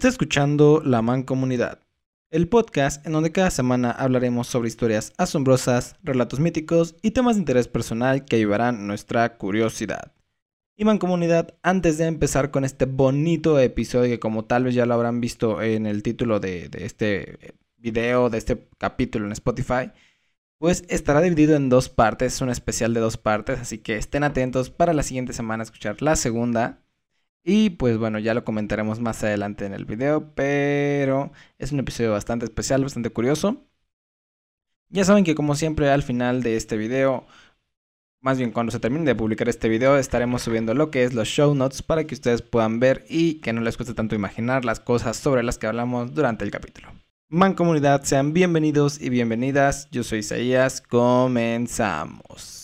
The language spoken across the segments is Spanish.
Está escuchando La Mancomunidad, el podcast en donde cada semana hablaremos sobre historias asombrosas, relatos míticos y temas de interés personal que ayudarán nuestra curiosidad. Y Mancomunidad, antes de empezar con este bonito episodio que como tal vez ya lo habrán visto en el título de, este video, de este capítulo en Spotify, pues estará dividido en dos partes, es un especial de dos partes, así que estén atentos para la siguiente semana escuchar la segunda. Y pues bueno, ya lo comentaremos más adelante en el video, pero es un episodio bastante especial, bastante curioso. Ya saben que como siempre al final de este video, más bien cuando se termine de publicar este video, estaremos subiendo lo que es los show notes para que ustedes puedan ver y que no les cueste tanto imaginar las cosas sobre las que hablamos durante el capítulo. Man comunidad, sean bienvenidos y bienvenidas. Yo soy Isaías, comenzamos.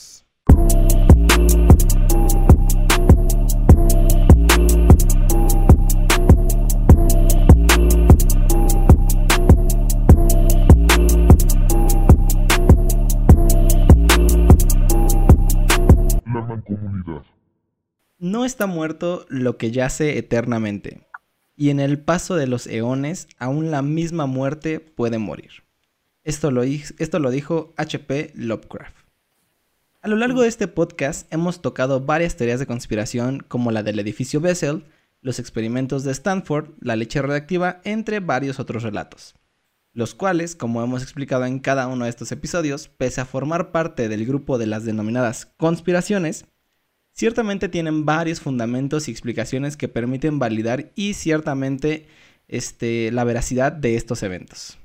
No está muerto lo que yace eternamente, y en el paso de los eones aún la misma muerte puede morir. Esto lo, dijo H.P. Lovecraft. A lo largo de este podcast hemos tocado varias teorías de conspiración como la del edificio Bessel, los experimentos de Stanford, la leche radiactiva, entre varios otros relatos, los cuales, como hemos explicado en cada uno de estos episodios, pese a formar parte del grupo de las denominadas conspiraciones, ciertamente tienen varios fundamentos y explicaciones que permiten validar y ciertamente este, la veracidad de estos eventos.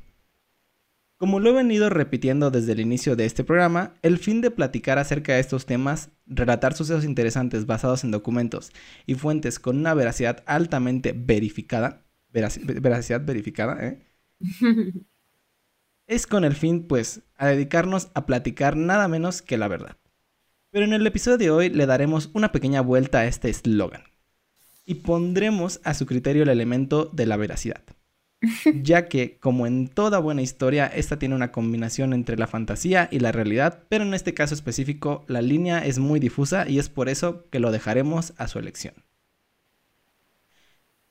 Como lo he venido repitiendo desde el inicio de este programa, el fin de platicar acerca de estos temas, relatar sucesos interesantes basados en documentos y fuentes con una veracidad altamente verificada, veracidad verificada, ¿eh? es con el fin, pues, a dedicarnos a platicar nada menos que la verdad. Pero en el episodio de hoy le daremos una pequeña vuelta a este eslogan y pondremos a su criterio el elemento de la veracidad. Ya que, como en toda buena historia, esta tiene una combinación entre la fantasía y la realidad, pero en este caso específico la línea es muy difusa y es por eso que lo dejaremos a su elección.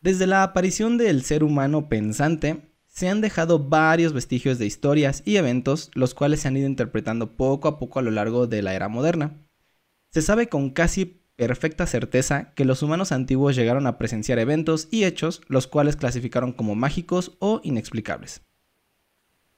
Desde la aparición del ser humano pensante, se han dejado varios vestigios de historias y eventos, los cuales se han ido interpretando poco a poco a lo largo de la era moderna. Se sabe con casi perfecta certeza que los humanos antiguos llegaron a presenciar eventos y hechos los cuales clasificaron como mágicos o inexplicables.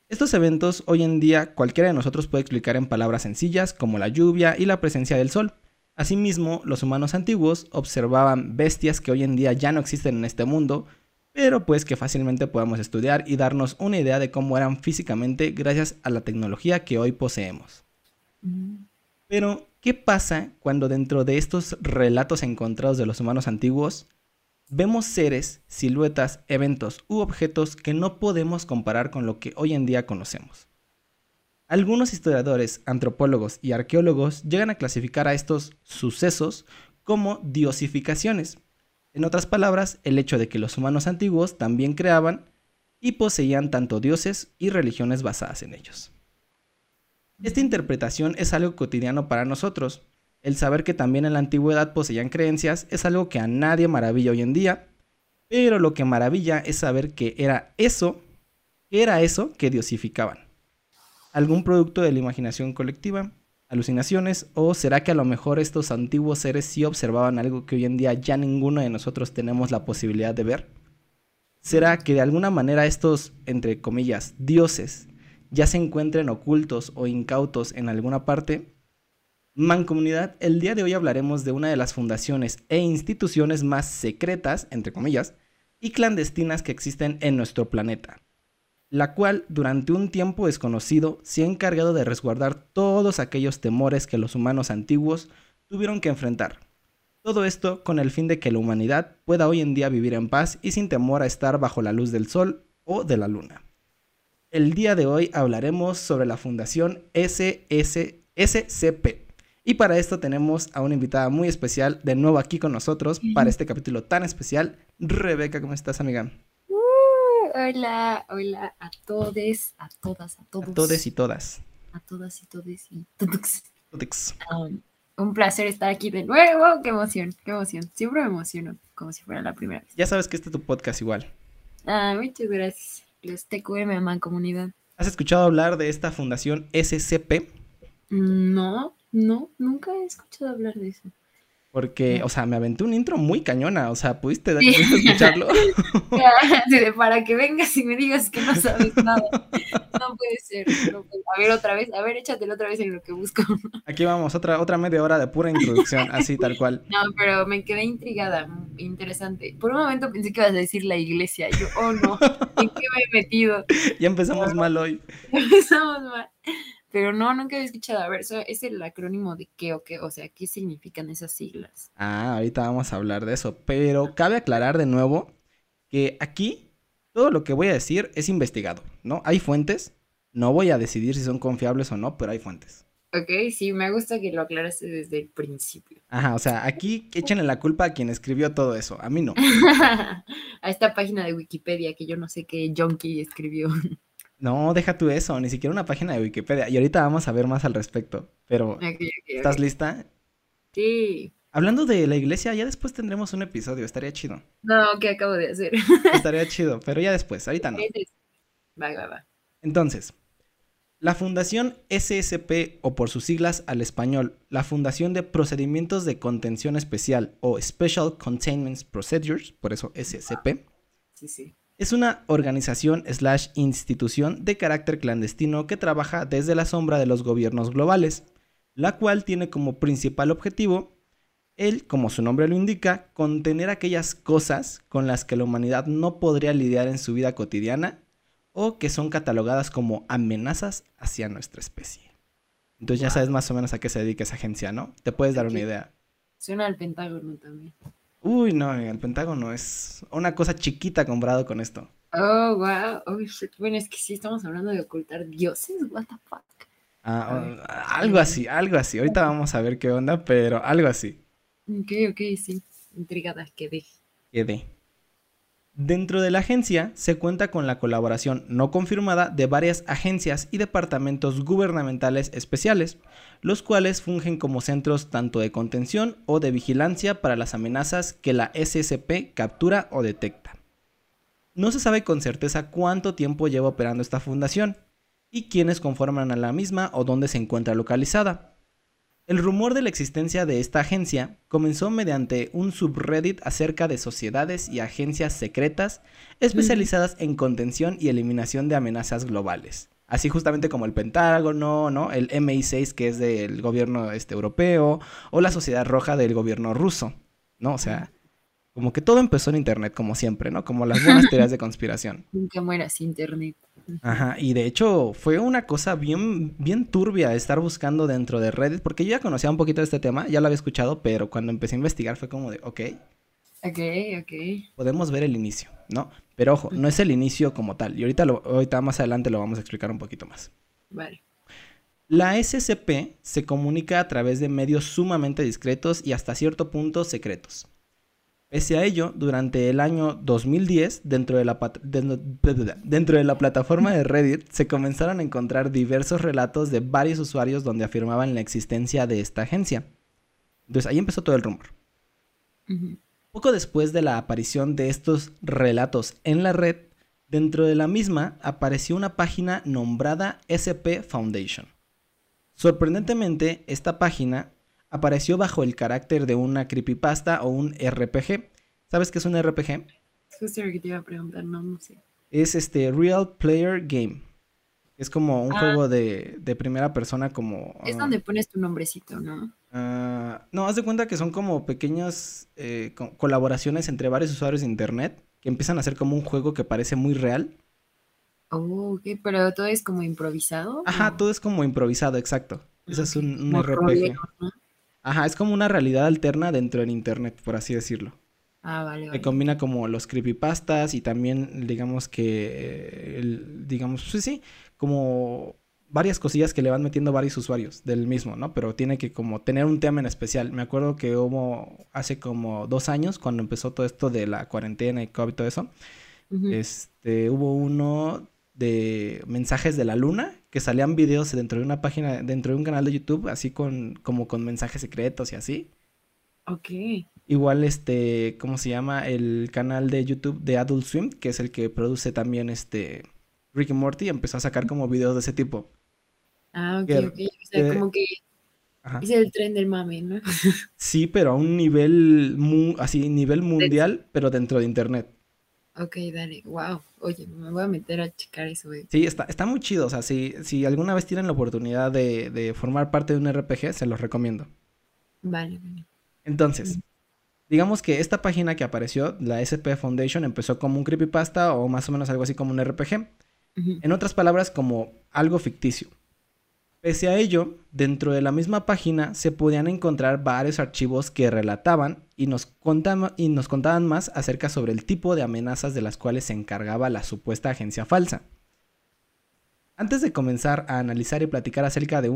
Estos eventos hoy en día cualquiera de nosotros puede explicar en palabras sencillas como la lluvia y la presencia del sol. Asimismo, los humanos antiguos observaban bestias que hoy en día ya no existen en este mundo, pero pues que fácilmente podemos estudiar y darnos una idea de cómo eran físicamente gracias a la tecnología que hoy poseemos. Mm. Pero, ¿qué pasa cuando dentro de estos relatos encontrados de los humanos antiguos vemos seres, siluetas, eventos u objetos que no podemos comparar con lo que hoy en día conocemos? Algunos historiadores, antropólogos y arqueólogos llegan a clasificar a estos sucesos como diosificaciones. En otras palabras, el hecho de que los humanos antiguos también creaban y poseían tanto dioses y religiones basadas en ellos. Esta interpretación es algo cotidiano para nosotros. El saber que también en la antigüedad poseían creencias es algo que a nadie maravilla hoy en día, pero lo que maravilla es saber que era eso, que era eso que diosificaban. ¿Algún producto de la imaginación colectiva? ¿Alucinaciones? ¿O será que a lo mejor estos antiguos seres sí observaban algo que hoy en día ya ninguno de nosotros tenemos la posibilidad de ver? ¿Será que de alguna manera estos, entre comillas, dioses ya se encuentren ocultos o incautos en alguna parte? Mancomunidad, el día de hoy hablaremos de una de las fundaciones e instituciones más secretas, entre comillas, y clandestinas que existen en nuestro planeta, la cual durante un tiempo desconocido se ha encargado de resguardar todos aquellos temores que los humanos antiguos tuvieron que enfrentar. Todo esto con el fin de que la humanidad pueda hoy en día vivir en paz y sin temor a estar bajo la luz del sol o de la luna. El día de hoy hablaremos sobre la Fundación SSCP. Y para esto tenemos a una invitada muy especial de nuevo aquí con nosotros para este capítulo tan especial. Rebeca, ¿cómo estás, amiga? Uh, hola, hola a todos, a todas, a todos. A todos y todas. A todas y todos y todos. Um, un placer estar aquí de nuevo. Qué emoción, qué emoción. Siempre me emociono, como si fuera la primera vez. Ya sabes que este es tu podcast igual. Ah, muchas gracias. Los TQM, comunidad. ¿Has escuchado hablar de esta fundación SCP? No, no, nunca he escuchado hablar de eso. Porque, o sea, me aventé un intro muy cañona, o sea, ¿pudiste, escucharlo? para que vengas y me digas que no sabes nada. No puede ser. A ver, otra vez, a ver, échatelo otra vez en lo que busco. Aquí vamos, otra, otra media hora de pura introducción, así tal cual. No, pero me quedé intrigada, interesante. Por un momento pensé que ibas a decir la iglesia. Yo, oh no, ¿en qué me he metido? Ya empezamos mal hoy. empezamos mal. Pero no, nunca he escuchado. A ver, ¿eso ¿es el acrónimo de qué o qué? O sea, ¿qué significan esas siglas? Ah, ahorita vamos a hablar de eso. Pero cabe aclarar de nuevo que aquí todo lo que voy a decir es investigado, ¿no? Hay fuentes. No voy a decidir si son confiables o no, pero hay fuentes. Ok, sí, me gusta que lo aclaraste desde el principio. Ajá, o sea, aquí échenle la culpa a quien escribió todo eso, a mí no. a esta página de Wikipedia que yo no sé qué junkie escribió. No, deja tú eso, ni siquiera una página de Wikipedia. Y ahorita vamos a ver más al respecto. Pero, ¿estás lista? Sí. Hablando de la iglesia, ya después tendremos un episodio, estaría chido. No, ¿qué acabo de hacer? estaría chido, pero ya después, ahorita no. Va, va, va. Entonces, la Fundación SSP, o por sus siglas al español, la Fundación de Procedimientos de Contención Especial, o Special Containment Procedures, por eso SSP. Sí, sí es una organización slash institución de carácter clandestino que trabaja desde la sombra de los gobiernos globales, la cual tiene como principal objetivo el, como su nombre lo indica, contener aquellas cosas con las que la humanidad no podría lidiar en su vida cotidiana o que son catalogadas como amenazas hacia nuestra especie. Entonces ya sabes más o menos a qué se dedica esa agencia, ¿no? Te puedes dar una idea. Suena al Pentágono también. Uy, no, el Pentágono es una cosa chiquita comparado con esto. Oh, wow. Oh, Bueno, es que sí estamos hablando de ocultar dioses. What the fuck. Ah, oh, algo así, algo así. Ahorita vamos a ver qué onda, pero algo así. Ok, ok, sí. Intrigada, quedé. Quedé. Dentro de la agencia se cuenta con la colaboración no confirmada de varias agencias y departamentos gubernamentales especiales, los cuales fungen como centros tanto de contención o de vigilancia para las amenazas que la SSP captura o detecta. No se sabe con certeza cuánto tiempo lleva operando esta fundación y quiénes conforman a la misma o dónde se encuentra localizada, el rumor de la existencia de esta agencia comenzó mediante un subreddit acerca de sociedades y agencias secretas especializadas en contención y eliminación de amenazas globales. Así justamente como el Pentágono, ¿no? El MI6 que es del gobierno este, europeo o la Sociedad Roja del gobierno ruso, ¿no? O sea, como que todo empezó en internet como siempre, ¿no? Como las buenas teorías de conspiración. Nunca mueras internet. Ajá, y de hecho fue una cosa bien, bien turbia estar buscando dentro de Reddit, porque yo ya conocía un poquito de este tema, ya lo había escuchado, pero cuando empecé a investigar fue como de, ok. Ok, ok. Podemos ver el inicio, ¿no? Pero ojo, no es el inicio como tal, y ahorita, lo, ahorita más adelante lo vamos a explicar un poquito más. Vale. La SCP se comunica a través de medios sumamente discretos y hasta cierto punto secretos. Pese a ello, durante el año 2010, dentro de, la dentro de la plataforma de Reddit, se comenzaron a encontrar diversos relatos de varios usuarios donde afirmaban la existencia de esta agencia. Entonces ahí empezó todo el rumor. Poco después de la aparición de estos relatos en la red, dentro de la misma apareció una página nombrada SP Foundation. Sorprendentemente, esta página apareció bajo el carácter de una creepypasta o un RPG. ¿Sabes qué es un RPG? Justo que te iba a preguntar, no, no sé. Es este Real Player Game. Es como un ah. juego de, primera persona como... Es donde pones tu nombrecito, ¿no? Ah, no, haz de cuenta que son como pequeñas eh, colaboraciones entre varios usuarios de internet que empiezan a hacer como un juego que parece muy real. Oh, ok, pero todo es como improvisado. Ajá, todo es como improvisado, exacto. Eso es un, RPG. Ajá, es como una realidad alterna dentro del internet, por así decirlo. Ah, vale, vale. Que combina como los creepypastas y también, digamos que, el, digamos, pues sí, como varias cosillas que le van metiendo varios usuarios del mismo, ¿no? Pero tiene que como tener un tema en especial. Me acuerdo que hubo hace como dos años, cuando empezó todo esto de la cuarentena y COVID y todo eso, este, hubo uno de mensajes de la luna que salían videos dentro de una página, dentro de un canal de YouTube, así con, como con mensajes secretos y así. Ok. Igual, este, ¿cómo se llama? El canal de YouTube de Adult Swim, que es el que produce también este Rick Morty, empezó a sacar como videos de ese tipo. Ah, ok, ok. O sea, como que es el tren del mame, ¿no? sí, pero a un nivel, así, nivel mundial, pero dentro de internet. Ok, dale, wow. Oye, me voy a meter a checar eso, güey. Sí, está, está muy chido. O sea, si, si alguna vez tienen la oportunidad de, de formar parte de un RPG, se los recomiendo. Vale, vale. Entonces, digamos que esta página que apareció, la SP Foundation, empezó como un creepypasta o más o menos algo así como un RPG. En otras palabras, como algo ficticio. Pese a ello, dentro de la misma página se podían encontrar varios archivos que relataban y nos, contaban, más acerca sobre el tipo de amenazas de las cuales se encargaba la supuesta agencia falsa. Antes de comenzar a analizar y platicar acerca de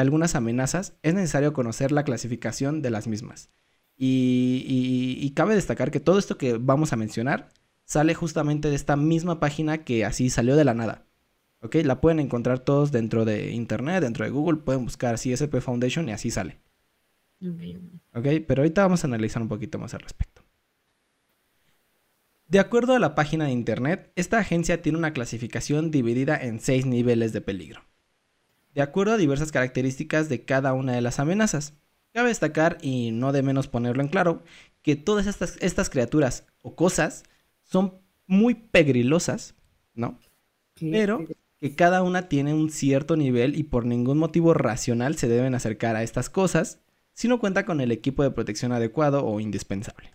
algunas amenazas, es necesario conocer la clasificación de las mismas. y, cabe destacar que todo esto que vamos a mencionar sale justamente de esta misma página que así salió de la nada. ¿Ok? La pueden encontrar todos dentro de internet, dentro de Google, pueden buscar CSP Foundation y así sale. Ok, pero ahorita vamos a analizar un poquito más al respecto. De acuerdo a la página de internet, esta agencia tiene una clasificación dividida en seis niveles de peligro. De acuerdo a diversas características de cada una de las amenazas. Cabe destacar, y no de menos ponerlo en claro, que todas estas, estas criaturas o cosas son muy pegrilosas, ¿no? Pero que cada una tiene un cierto nivel y por ningún motivo racional se deben acercar a estas cosas si no cuenta con el equipo de protección adecuado o indispensable.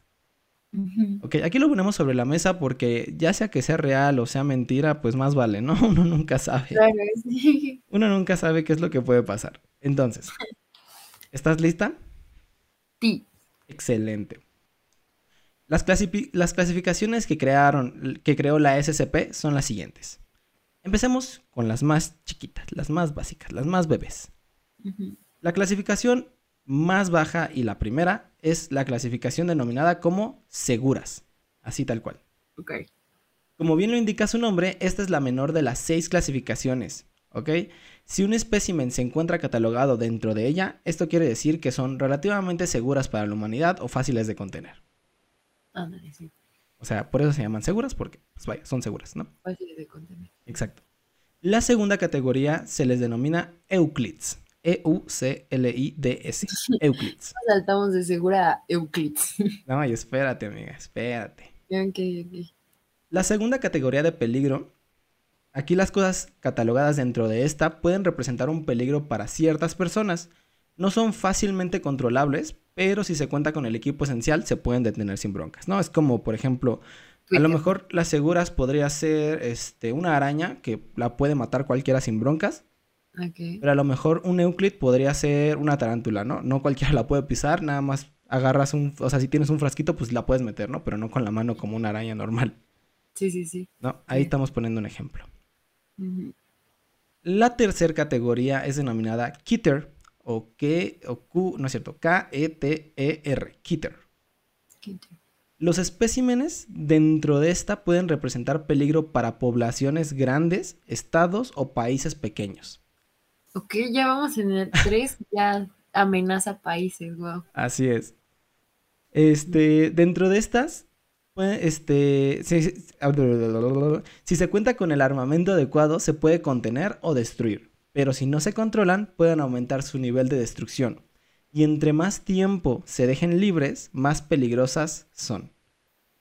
Ok, aquí lo ponemos sobre la mesa porque ya sea que sea real o sea mentira, pues más vale, ¿no? Uno nunca sabe. Claro, sí. Uno nunca sabe qué es lo que puede pasar. Entonces, ¿estás lista? Sí. Excelente. Las, las clasificaciones que, crearon, que creó la SCP son las siguientes. Empecemos con las más chiquitas, las más básicas, las más bebés. La clasificación más baja y la primera es la clasificación denominada como seguras, así tal cual. Como bien lo indica su nombre, esta es la menor de las seis clasificaciones, ¿ok? Si un espécimen se encuentra catalogado dentro de ella, esto quiere decir que son relativamente seguras para la humanidad o fáciles de contener. O sea, por eso se llaman seguras, porque, pues vaya, son seguras, ¿no? Fáciles de contener. Exacto. La segunda categoría se les denomina Euclids. E-U-C-L-I-D-S. Euclids. Saltamos de segura a Euclids. No, y espérate, amiga, espérate. Ok, ok. La segunda categoría de peligro. Aquí las cosas catalogadas dentro de esta pueden representar un peligro para ciertas personas. No son fácilmente controlables, pero si se cuenta con el equipo esencial se pueden detener sin broncas, ¿no? Es como, por ejemplo, a lo mejor las seguras podría ser este, una araña que la puede matar cualquiera sin broncas. Pero a lo mejor un Euclid podría ser una tarántula, ¿no? No cualquiera la puede pisar, nada más agarras un, o sea, si tienes un frasquito, pues la puedes meter, ¿no? Pero no con la mano como una araña normal. Sí, sí, sí. ¿No? Ahí estamos poniendo un ejemplo. La tercera categoría es denominada Kitter, o K, o Q, no es cierto, K-E-T-E-R, Kitter. Los especímenes dentro de esta pueden representar peligro para poblaciones grandes, estados o países pequeños. Ok, ya vamos en el 3, ya amenaza países, wow. Así es. Este, dentro de estas, pues, este, si se cuenta con el armamento adecuado, se puede contener o destruir pero si no se controlan pueden aumentar su nivel de destrucción. Y entre más tiempo se dejen libres, más peligrosas son.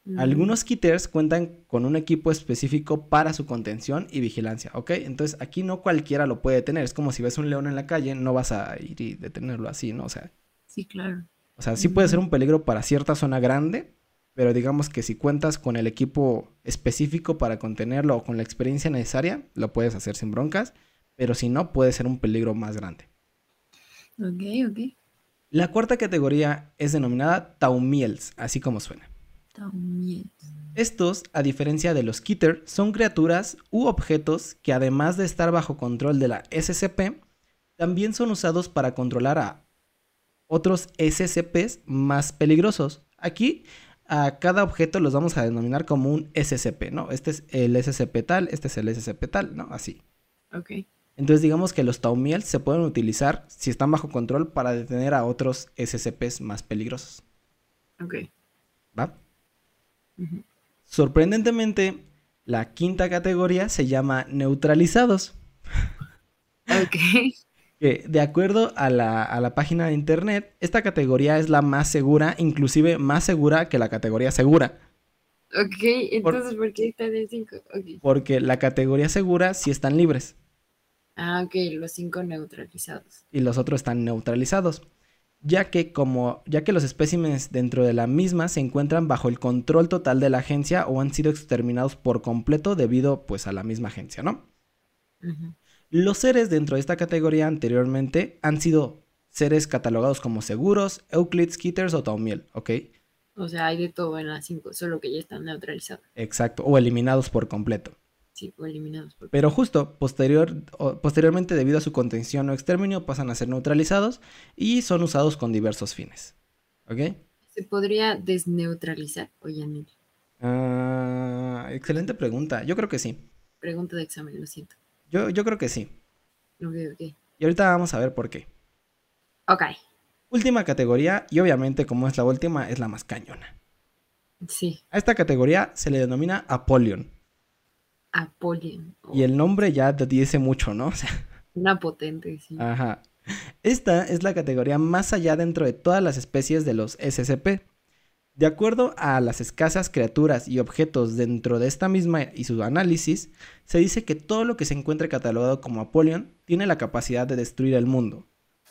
Mm. Algunos kitters cuentan con un equipo específico para su contención y vigilancia, ¿ok? Entonces aquí no cualquiera lo puede tener. Es como si ves un león en la calle, no vas a ir y detenerlo así, ¿no? O sea. Sí, claro. O sea, sí puede ser un peligro para cierta zona grande, pero digamos que si cuentas con el equipo específico para contenerlo o con la experiencia necesaria, lo puedes hacer sin broncas pero si no, puede ser un peligro más grande. Ok, ok. La cuarta categoría es denominada Taumiels, así como suena. Taumiels. Estos, a diferencia de los Kitter, son criaturas u objetos que además de estar bajo control de la SCP, también son usados para controlar a otros SCPs más peligrosos. Aquí a cada objeto los vamos a denominar como un SCP, ¿no? Este es el SCP tal, este es el SCP tal, ¿no? Así. Ok. Entonces digamos que los Taumiels se pueden utilizar si están bajo control para detener a otros SCPs más peligrosos. Ok. ¿Va? Sorprendentemente, la quinta categoría se llama neutralizados. Ok. De acuerdo a la, a la página de internet, esta categoría es la más segura, inclusive más segura que la categoría segura. Ok, entonces, ¿por qué está de 5? Ok. Porque la categoría segura sí están libres Ah, ok, los cinco neutralizados. y los otros están neutralizados. Ya que, como, ya que los especímenes dentro de la misma se encuentran bajo el control total de la agencia o han sido exterminados por completo debido pues a la misma agencia, ¿no? Los seres dentro de esta categoría anteriormente han sido seres catalogados como seguros, Euclids, Kitters o Taumiel, ¿ok? O sea, hay de todo en las cinco, solo que ya están neutralizados. Exacto, o eliminados por completo. Sí, o eliminados. Por... Pero justo posterior, posteriormente, debido a su contención o exterminio, pasan a ser neutralizados y son usados con diversos fines. ¿Ok? ¿Se podría desneutralizar o ya no? Ah, excelente pregunta. Yo creo que sí. Pregunta de examen, lo siento. Yo, yo creo que sí. Ok, ok. Y ahorita vamos a ver por qué. Ok, Última categoría, y obviamente como es la última, es la más cañona. sí. A esta categoría se le denomina Apollyon. Apollyon. o Y el nombre ya te dice mucho, ¿no? O sea, Una potente, sí. Ajá. Esta es la categoría más allá dentro de todas las especies de los SCP. De acuerdo a las escasas criaturas y objetos dentro de esta misma y su análisis, se dice que todo lo que se encuentre catalogado como Apollyon tiene la capacidad de destruir el mundo.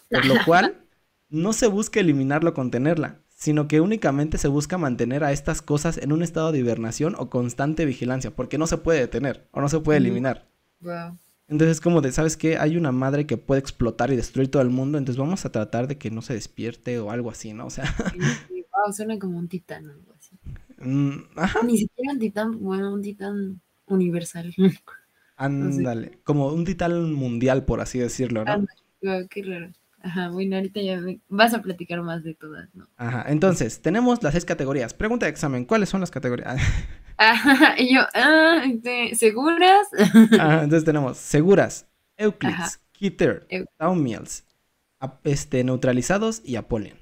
Por lo cual, no se busca eliminarlo o contenerla, sino que únicamente se busca mantener a estas cosas en un estado de hibernación o constante vigilancia, porque no se puede detener o no se puede eliminar. Wow. Entonces es como de, ¿sabes qué? Hay una madre que puede explotar y destruir todo el mundo, entonces vamos a tratar de que no se despierte o algo así, ¿no? O sea, wow, suena como un titán o algo así. mm, ajá, Ni siquiera un titán, bueno, un titán universal. ándale, como un titán mundial, por así decirlo, ¿no? Ándale, wow, qué raro. Ajá, bueno, ahorita ya me- vas a platicar más de todas, ¿no? Ajá, entonces, tenemos las seis categorías. Pregunta de examen, ¿cuáles son las categorías? Ajá, y yo, ah, este, ¿seguras? Ajá, entonces tenemos seguras, Euclids, Taumiels, ap- este, neutralizados y. Apollyon.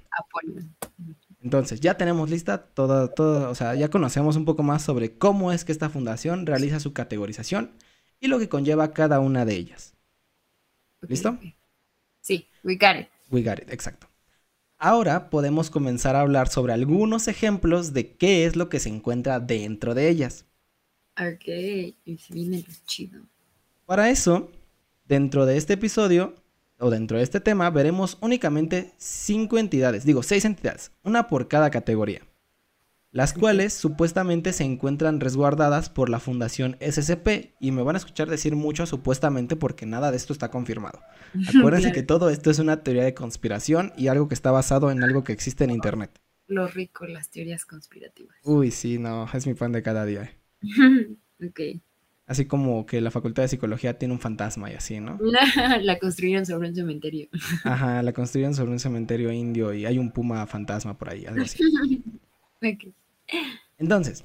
Entonces, ya tenemos lista toda, toda, o sea, ya conocemos un poco más sobre cómo es que esta fundación realiza su categorización y lo que conlleva cada una de ellas. ¿Listo? We got it. We got it, exacto. Ahora podemos comenzar a hablar sobre algunos ejemplos de qué es lo que se encuentra dentro de ellas. Ok, y se viene lo chido. Para eso, dentro de este episodio, o dentro de este tema, veremos únicamente cinco entidades, digo, seis entidades, una por cada categoría, las cuales supuestamente se encuentran resguardadas por la Fundación SCP, y me van a escuchar decir mucho supuestamente porque nada de esto está confirmado. Acuérdense Claro. que todo esto es una teoría de conspiración y algo que está basado en algo que existe en Internet. Lo rico, las teorías conspirativas. Uy, sí, no, es mi pan de cada día. eh. ok. Así como que la Facultad de Psicología tiene un fantasma y así, ¿no? La construyeron sobre un cementerio. Ajá, la construyeron sobre un cementerio indio y hay un puma fantasma por ahí, algo así. Entonces,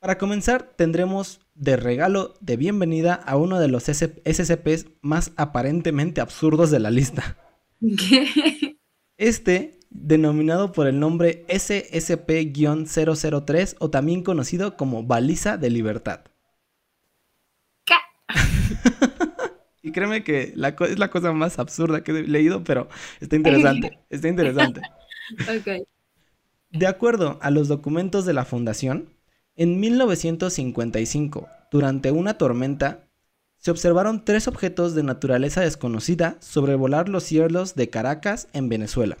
para comenzar, tendremos de regalo de bienvenida a uno de los SCPs más aparentemente absurdos de la lista. ¿Qué? Este, denominado por el nombre SSP-003 o también conocido como Baliza de Libertad. ¿Qué? Y créeme que la es la cosa más absurda que he leído, pero está interesante, está interesante. Ok. De acuerdo a los documentos de la Fundación, en 1955, durante una tormenta, se observaron tres objetos de naturaleza desconocida sobrevolar los cielos de Caracas, en Venezuela.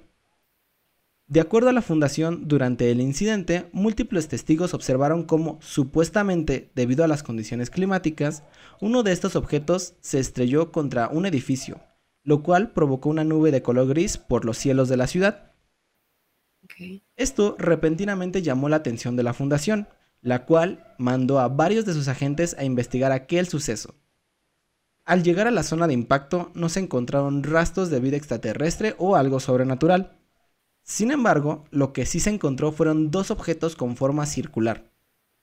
De acuerdo a la Fundación, durante el incidente, múltiples testigos observaron cómo, supuestamente debido a las condiciones climáticas, uno de estos objetos se estrelló contra un edificio, lo cual provocó una nube de color gris por los cielos de la ciudad. Esto repentinamente llamó la atención de la fundación, la cual mandó a varios de sus agentes a investigar aquel suceso. Al llegar a la zona de impacto no se encontraron rastros de vida extraterrestre o algo sobrenatural. Sin embargo, lo que sí se encontró fueron dos objetos con forma circular,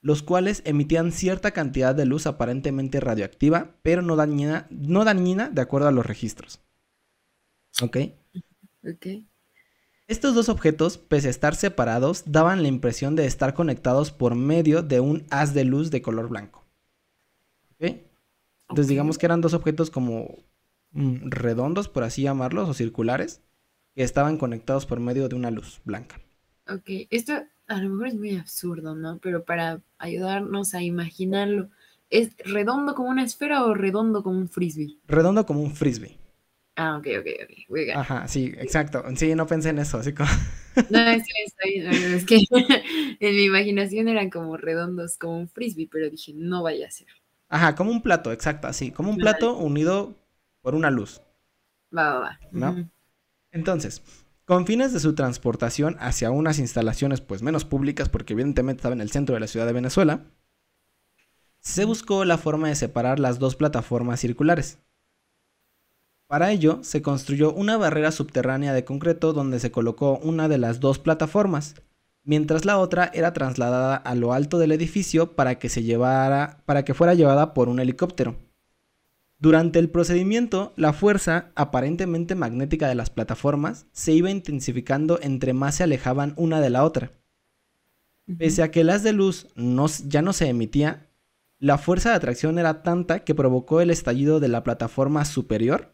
los cuales emitían cierta cantidad de luz aparentemente radioactiva, pero no dañina, no dañina de acuerdo a los registros. ¿Ok? Ok. Estos dos objetos, pese a estar separados, daban la impresión de estar conectados por medio de un haz de luz de color blanco. Entonces digamos que eran dos objetos como mm, redondos, por así llamarlos, o circulares, que estaban conectados por medio de una luz blanca. Ok, esto a lo mejor es muy absurdo, ¿no? Pero para ayudarnos a imaginarlo, ¿es redondo como una esfera o redondo como un frisbee? Redondo como un frisbee. Ah, ok, ok, ok. Ajá, sí, exacto. Sí, no pensé en eso, así como... No, no, no, es que en mi imaginación eran como redondos, como un frisbee, pero dije, no vaya a ser. Ajá, como un plato, exacto, así, como un plato unido por una luz. Va, va, va. ¿No? Entonces, con fines de su transportación hacia unas instalaciones pues menos públicas, porque evidentemente estaba en el centro de la ciudad de Venezuela, se buscó la forma de separar las dos plataformas circulares. Para ello, se construyó una barrera subterránea de concreto donde se colocó una de las dos plataformas, mientras la otra era trasladada a lo alto del edificio para que se llevara, para que fuera llevada por un helicóptero. Durante el procedimiento, la fuerza aparentemente magnética de las plataformas se iba intensificando entre más se alejaban una de la otra. Pese a que el haz de luz no ya no se emitía, la fuerza de atracción era tanta que provocó el estallido de la plataforma superior,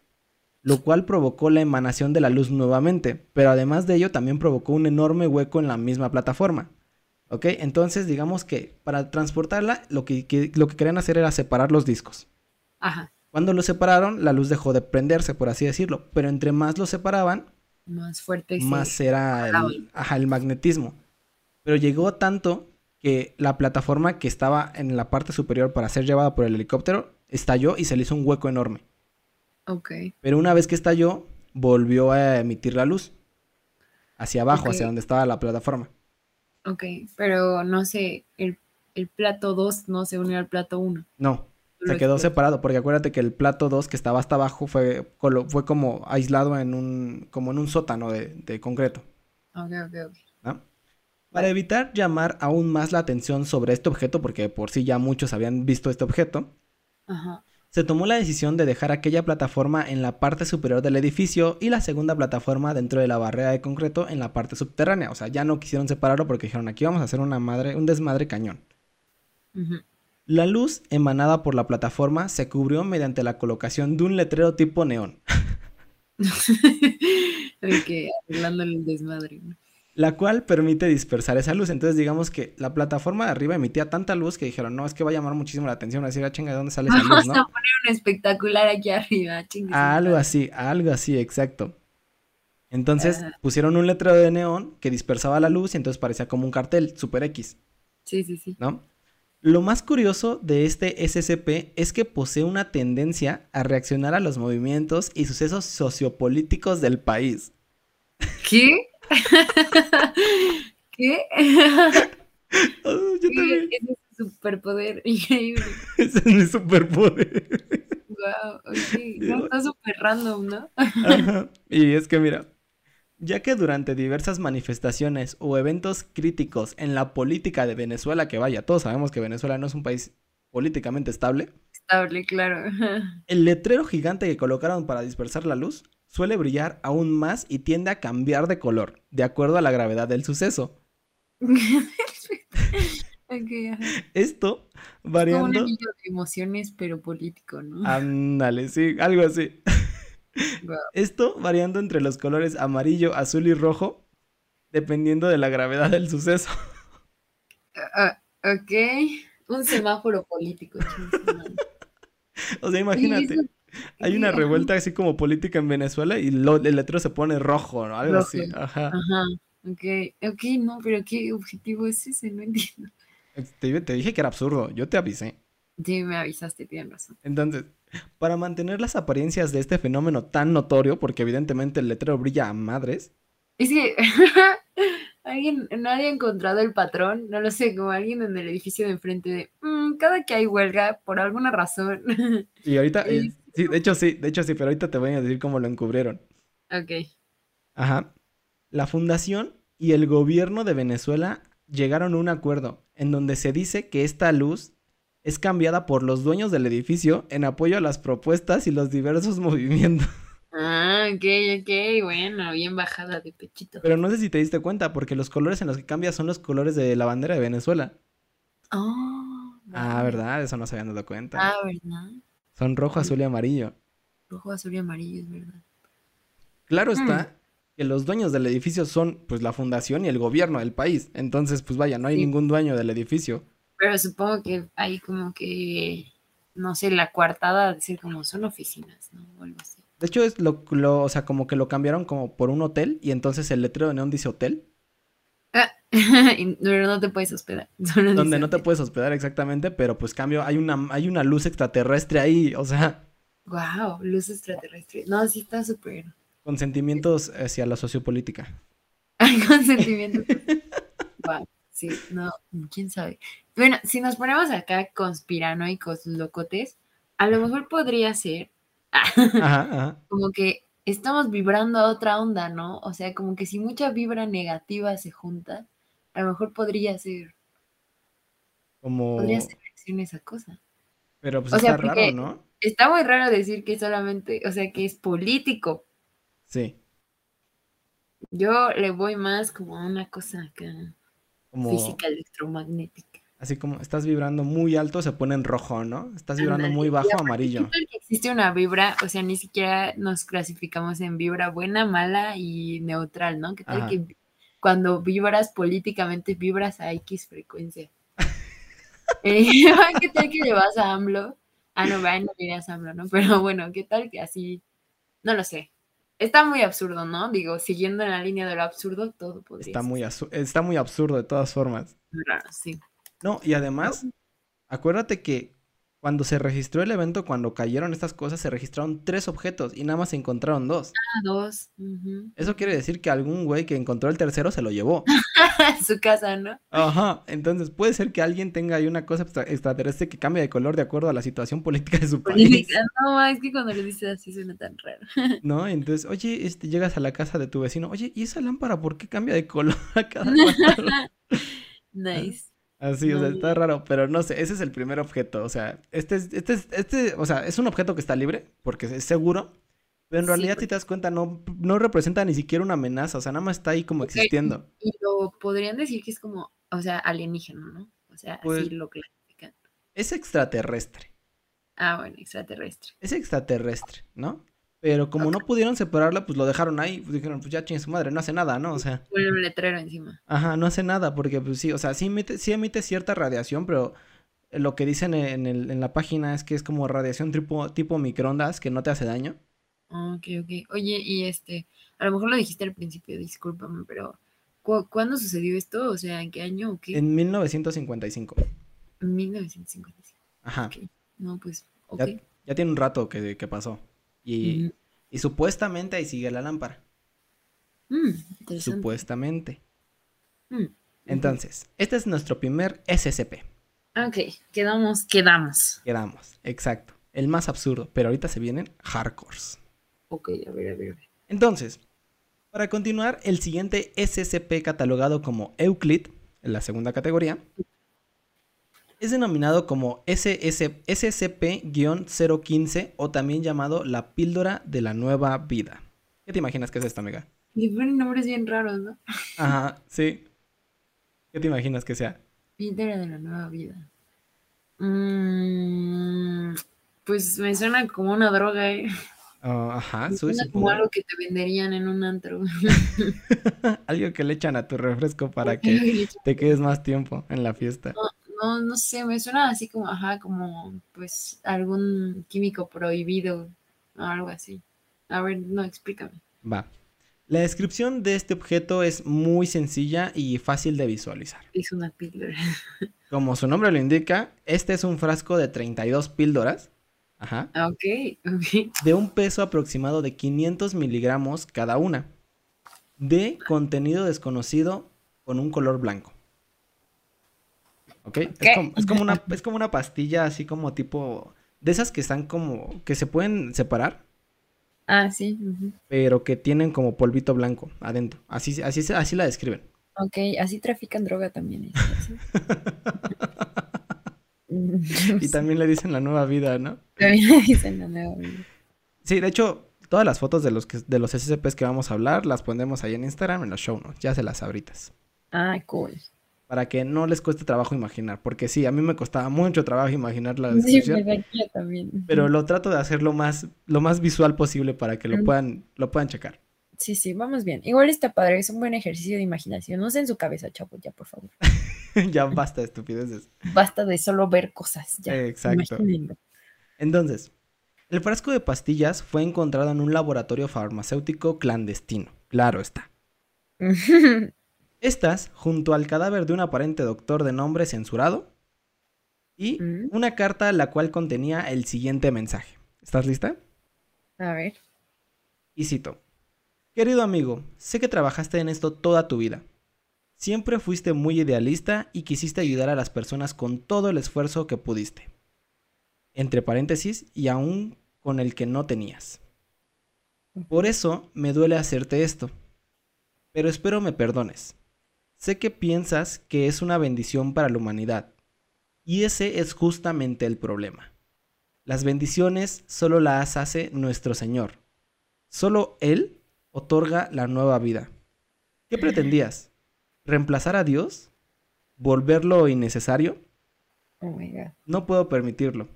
lo cual provocó la emanación de la luz nuevamente, pero además de ello también provocó un enorme hueco en la misma plataforma. ¿Ok? Entonces digamos que para transportarla lo que, que- lo que querían hacer era separar los discos. Ajá, Cuando los separaron, la luz dejó de prenderse, por así decirlo, pero entre más los separaban, más fuerte. más era el, ajá, el magnetismo. Pero llegó tanto que la plataforma que estaba en la parte superior para ser llevada por el helicóptero estalló y se le hizo un hueco enorme. Ok, Pero una vez que estalló, volvió a emitir la luz hacia abajo, hacia donde estaba la plataforma. ok, pero no sé, el, el plato 2 no se unió al plato 1. No, se quedó separado, porque acuérdate que el plato 2 que estaba hasta abajo fue, fue como aislado en un, como en un sótano de, de concreto. Ok, ok, ok. ¿no? Para evitar llamar aún más la atención sobre este objeto, porque por sí ya muchos habían visto este objeto, Ajá, se tomó la decisión de dejar aquella plataforma en la parte superior del edificio y la segunda plataforma dentro de la barrera de concreto en la parte subterránea. O sea, ya no quisieron separarlo porque dijeron, aquí vamos a hacer una madre, un desmadre cañón. La luz emanada por la plataforma se cubrió mediante la colocación de un letrero tipo neón, ok, arreglando el desmadre. ¿no? La cual permite dispersar esa luz. Entonces digamos que la plataforma de arriba emitía tanta luz que dijeron, no, es que va a llamar muchísimo la atención, a decir, ah, chinga, ¿de dónde sale esa luz, Vamos no? a poner un espectacular aquí arriba, chingue su Algo así, algo así, exacto. Entonces pusieron un letrero de neón que dispersaba la luz y entonces parecía como un cartel, Super X, Sí, sí, sí. ¿no? Lo más curioso de este SCP es que posee una tendencia a reaccionar a los movimientos y sucesos sociopolíticos del país. ¿Qué? ¿Qué? Oh, yo también. Ese es su superpoder, increíble. Ese es mi superpoder. Wow, ok. No, está súper random, ¿no? Ajá. Y es que mira, ya que durante diversas manifestaciones o eventos críticos en la política de Venezuela, que vaya, todos sabemos que Venezuela no es un país políticamente estable, Estable, claro. el letrero gigante que colocaron para dispersar la luz suele brillar aún más y tiende a cambiar de color, de acuerdo a la gravedad del suceso. Ok, ajá. Esto Como un variando... anillo de emociones, pero político, ¿no? Ándale, sí, algo así. Esto variando entre los colores amarillo, azul y rojo, dependiendo de la gravedad del suceso. Ah, ok. Un semáforo político. O sea, imagínate, hay una revuelta así como política en Venezuela y lo- el letrero se pone rojo, ¿no? Algo así. Ajá. Ajá. Ok, ok, no, pero ¿qué objetivo es ese? No entiendo. Te, te dije que era absurdo, yo te avisé. Sí, me avisaste, tienes razón. Entonces, para mantener las apariencias de este fenómeno tan notorio, porque evidentemente el letrero brilla a madres, Es que alguien no había encontrado el patrón, no lo sé, como alguien en el edificio de enfrente de "Mm, cada que hay huelga, por alguna razón. y ahorita, Sí. Sí, de hecho sí, de hecho sí, pero ahorita te voy a decir cómo lo encubrieron. ok. Ajá. La fundación y el gobierno de Venezuela llegaron a un acuerdo en donde se dice que esta luz es cambiada por los dueños del edificio en apoyo a las propuestas y los diversos movimientos. Ah, ok, ok, bueno, bien bajada de pechito. Pero no sé si te diste cuenta, porque los colores en los que cambia son los colores de la bandera de Venezuela. Oh, Ah. ¿verdad? Eso no se habían dado cuenta. Ah, ¿verdad? Son rojo, azul y amarillo. Rojo, azul y amarillo, es verdad. Claro está que los dueños del edificio son pues la fundación y el gobierno del país. Entonces, pues vaya, no hay Sí. ningún dueño del edificio. Pero supongo que hay como que, no sé, la coartada, decir como son oficinas, ¿no? O algo así. De hecho, es lo, lo- o sea, como que lo cambiaron como por un hotel y entonces el letrero de neón dice hotel, pero no te puedes hospedar. solo donde no te puedes hospedar exactamente, pero pues cambio, hay una, hay una luz extraterrestre ahí, o sea, Wow, luz extraterrestre. No, sí está súper. con sentimientos hacia la sociopolítica. Hay consentimiento. wow, sí, no, quién sabe. Bueno, si nos ponemos acá conspiranoicos, locotes, a lo mejor podría ser Ajá, ajá. como que estamos vibrando a otra onda, ¿no? O sea, como que si mucha vibra negativa se junta, a lo mejor podría ser, Como, podría ser esa cosa. pero pues o sea, está raro, ¿no? Está muy raro decir que solamente, o sea, que es político. Sí, Yo le voy más como a una cosa acá, como, física electromagnética. Así como estás vibrando muy alto, se pone en rojo, ¿no? Estás vibrando muy bajo, amarillo. ¿qué tal que existe una vibra, o sea, ni siquiera nos clasificamos en vibra buena, mala y neutral, ¿no? ¿Qué tal Ajá. que cuando vibras políticamente vibras a X frecuencia? Eh, ¿Qué tal que le vas a AMLO? Ah, no, va, no dirías AMLO, ¿no? Pero bueno, ¿qué tal que así? No lo sé. Está muy absurdo, ¿no? Digo, siguiendo en la línea de lo absurdo, todo podría Está ser muy, está muy absurdo de todas formas. raro, sí. No, y además, acuérdate que cuando se registró el evento, cuando cayeron estas cosas, se registraron tres objetos y nada más se encontraron dos. Ah, dos. Eso quiere decir que algún güey que encontró el tercero se lo llevó. Su casa, ¿no? Ajá. Entonces puede ser que alguien tenga ahí una cosa extra- extraterrestre que cambie de color de acuerdo a la situación política de su país. Política. No, es que cuando lo dices así suena tan raro. ¿No? Entonces, oye, este, llegas a la casa de tu vecino, oye, ¿y esa lámpara por qué cambia de color a cada? Nice. Así, o sea, está raro, pero no sé, ese es el primer objeto, o sea, este es, este es, este, o sea, es un objeto que está libre, porque es seguro, pero en Sí, realidad, si te das cuenta, no, no representa ni siquiera una amenaza, o sea, nada más está ahí como existiendo. Y lo podrían decir que es como, o sea, alienígena, ¿no? O sea, Pues- así lo clasifican. Es extraterrestre, Ah, bueno, extraterrestre. es extraterrestre, ¿no? Pero como no pudieron separarla, pues lo dejaron ahí, pues dijeron, pues ya chingue su madre, no hace nada, ¿no? O sea, Pone un letrero encima. ajá, no hace nada, porque pues sí, o sea, sí emite, sí emite cierta radiación, pero lo que dicen en, el, en la página es que es como radiación tipo, tipo microondas, que no te hace daño. Ah, Ok, ok. Oye, y este, a lo mejor lo dijiste al principio, discúlpame, pero ¿cu- ¿cuándo sucedió esto? O sea, ¿en qué año o qué? En 1955. 1955. Ajá. Ok. No, pues, ok. Ya, ya tiene un rato que, que pasó. Y, y supuestamente ahí sigue la lámpara. Mm. Supuestamente. Mm. Entonces, este es nuestro primer SCP. Ok, quedamos, quedamos. Quedamos. Exacto. El más absurdo. Pero ahorita se vienen hardcores. Ok, a ver, a ver, a ver. Entonces, para continuar, el siguiente SCP catalogado como Euclid, en la segunda categoría, es denominado como SS SCP-015 o también llamado la píldora de la nueva vida. ¿Qué te imaginas que es esto, amiga? Le ponen nombres bien raros, ¿no? Ajá, sí. ¿Qué te imaginas que sea? Píldora de la nueva vida. Mm, pues me suena como una droga, ¿eh? Ah, ajá, Me suena como algo que te venderían en un antro. Algo que le echan a tu refresco para que te quedes más tiempo en la fiesta. No, no sé, me suena así como, ajá, como pues algún químico prohibido o algo así. A ver, no, explícame. Va. La descripción de este objeto es muy sencilla y fácil de visualizar. Es una píldora. Como su nombre lo indica, este es un frasco de 32 píldoras, ajá, Ah, Ok, ok. de un peso aproximado de 500 miligramos cada una, de contenido desconocido con un color blanco. ¿Ok? Es, como, es como una, es como una pastilla así como tipo, de esas que están como, que se pueden separar, Ah, sí. pero que tienen como polvito blanco adentro. Así, así, se- así la describen. Ok, así trafican droga también. ¿eh? Y también le dicen la nueva vida, ¿no? También le dicen la nueva vida. Sí, de hecho, todas las fotos de los, que, de los SCPs que vamos a hablar las pondremos ahí en Instagram en los show notes, ya se las abritas. Ah, cool. Para que no les cueste trabajo imaginar, porque sí, a mí me costaba mucho trabajo imaginar la Sí, descripción. yo también. Pero lo trato de hacer lo más, lo más visual posible para que lo puedan, lo puedan checar. Sí, sí, vamos bien. Igual está padre, es un buen ejercicio de imaginación. No sé en su cabeza, chavo, ya, por favor. ya basta de estupideces. Basta de solo ver cosas, ya. Exacto. imagínenlo. Entonces, el frasco de pastillas fue encontrado en un laboratorio farmacéutico clandestino. Claro está. Estas, junto al cadáver de un aparente doctor de nombre censurado, y Mm. una carta la cual contenía el siguiente mensaje. ¿Estás lista? A ver. Y cito. Querido amigo, sé que trabajaste en esto toda tu vida. Siempre fuiste muy idealista y quisiste ayudar a las personas con todo el esfuerzo que pudiste. Entre paréntesis, y aún con el que no tenías. Por eso me duele hacerte esto. Pero espero me perdones. Sé que piensas que es una bendición para la humanidad. Y ese es justamente el problema. Las bendiciones solo las hace nuestro Señor. Solo Él otorga la nueva vida. ¿Qué pretendías? ¿Reemplazar a Dios? ¿Volverlo innecesario? Oh my god. No puedo permitirlo.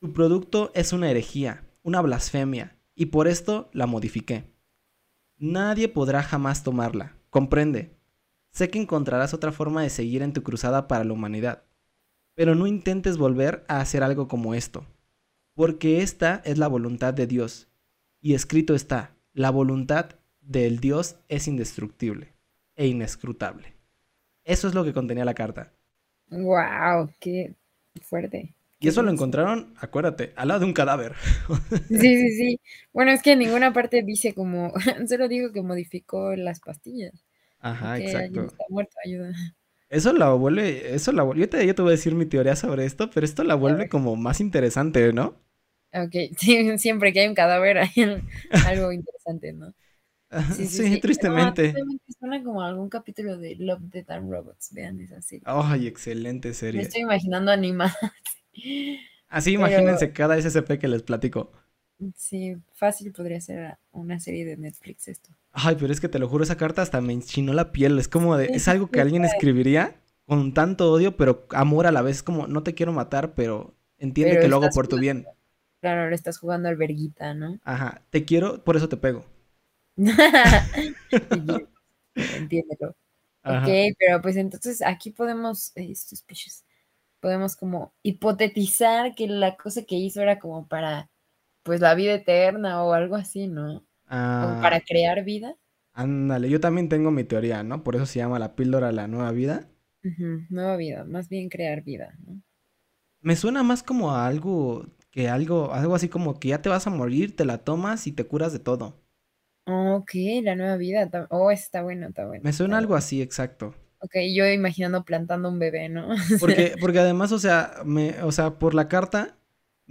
Tu producto es una herejía, una blasfemia, y por esto la modifiqué. Nadie podrá jamás tomarla, comprende. Sé que encontrarás otra forma de seguir en tu cruzada para la humanidad, pero no intentes volver a hacer algo como esto, porque esta es la voluntad de Dios, y escrito está, la voluntad del Dios es indestructible e inescrutable. Eso es lo que contenía la carta. Wow, qué fuerte. Y eso lo encontraron, acuérdate, al lado de un cadáver. Sí, sí, sí. Bueno, es que en ninguna parte dice como, solo digo que modificó las pastillas. Ajá, exacto. está muerto, ayuda. Eso la vuelve, eso la vuelve, yo te, yo te voy a decir mi teoría sobre esto, pero esto la vuelve como más interesante, ¿no? Ok, sí, siempre que hay un cadáver hay al- algo interesante, ¿no? Sí, Sí, sí, sí. No, tristemente. totalmente suena como algún capítulo de Love, Death and Robots, vean esa serie. Ay, excelente Me serie. estoy imaginando animada. Así pero- imagínense cada SCP que les platico. Sí, fácil podría ser una serie de Netflix esto. Ay, pero es que te lo juro, esa carta hasta me enchinó la piel. Es como de, es algo que alguien escribiría con tanto odio, pero amor a la vez. Es como, no te quiero matar, pero entiende Pero que lo hago por tu bien. Claro, ahora estás jugando al verguita, ¿no? Ajá, te quiero, por eso te pego. Entiéndelo. Ajá. Ok, pero pues entonces aquí podemos, eh, podemos como hipotetizar que la cosa que hizo era como para, pues la vida eterna o algo así, ¿no? Como Ah, para crear vida. ándale, yo también tengo mi teoría, ¿no? Por eso se llama la píldora la nueva vida. Nueva vida, más bien crear vida, ¿no? Me suena más como a algo que algo, algo así como que ya te vas a morir, te la tomas y te curas de todo. Ok, la nueva vida. Oh, está bueno, está bueno. Me suena algo bueno. así, exacto. Ok, yo imaginando plantando un bebé, ¿no? Porque, porque además, o sea, me, o sea, por la carta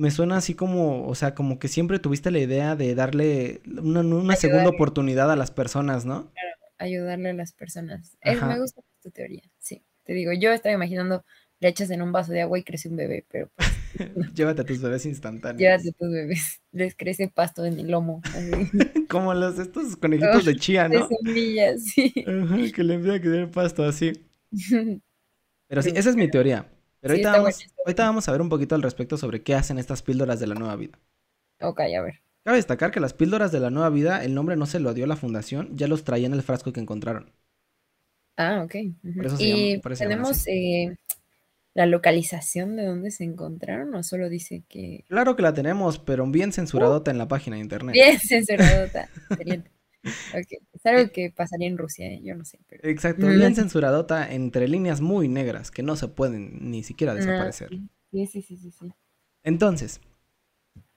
me suena así como, o sea, como que siempre tuviste la idea de darle una, una segunda oportunidad a las personas, ¿no? Ayudarle a las personas. Es- Ajá. me gusta tu teoría, sí. Te digo, yo estaba imaginando le echas en un vaso de agua y crece un bebé, pero pues, Llévate a tus bebés instantáneos. llévate tus bebés. Les crece pasto en el lomo, Como los estos conejitos de chía, de ¿no? semillas, sí. Ajá, que le empieza a quedar pasto así. Pero Sí, esa es mi teoría. Pero Sí, ahorita vamos, ahorita a ver un poquito al respecto sobre qué hacen estas píldoras de la nueva vida. Ok, a ver. Cabe destacar que las píldoras de la nueva vida, el nombre no se lo dio la fundación, ya los traía en el frasco que encontraron. Ah, ok. Por eso se Y llama- por eso tenemos eh, la localización de dónde se encontraron o solo dice que Claro que la tenemos, pero bien censuradota en la página de internet. bien censuradota. Excelente. Ok, es algo que pasaría en Rusia, ¿eh? yo no sé, pero Exacto, bien censuradota entre líneas muy negras que no se pueden ni siquiera Ah, desaparecer. sí, sí, sí, sí, sí. Entonces,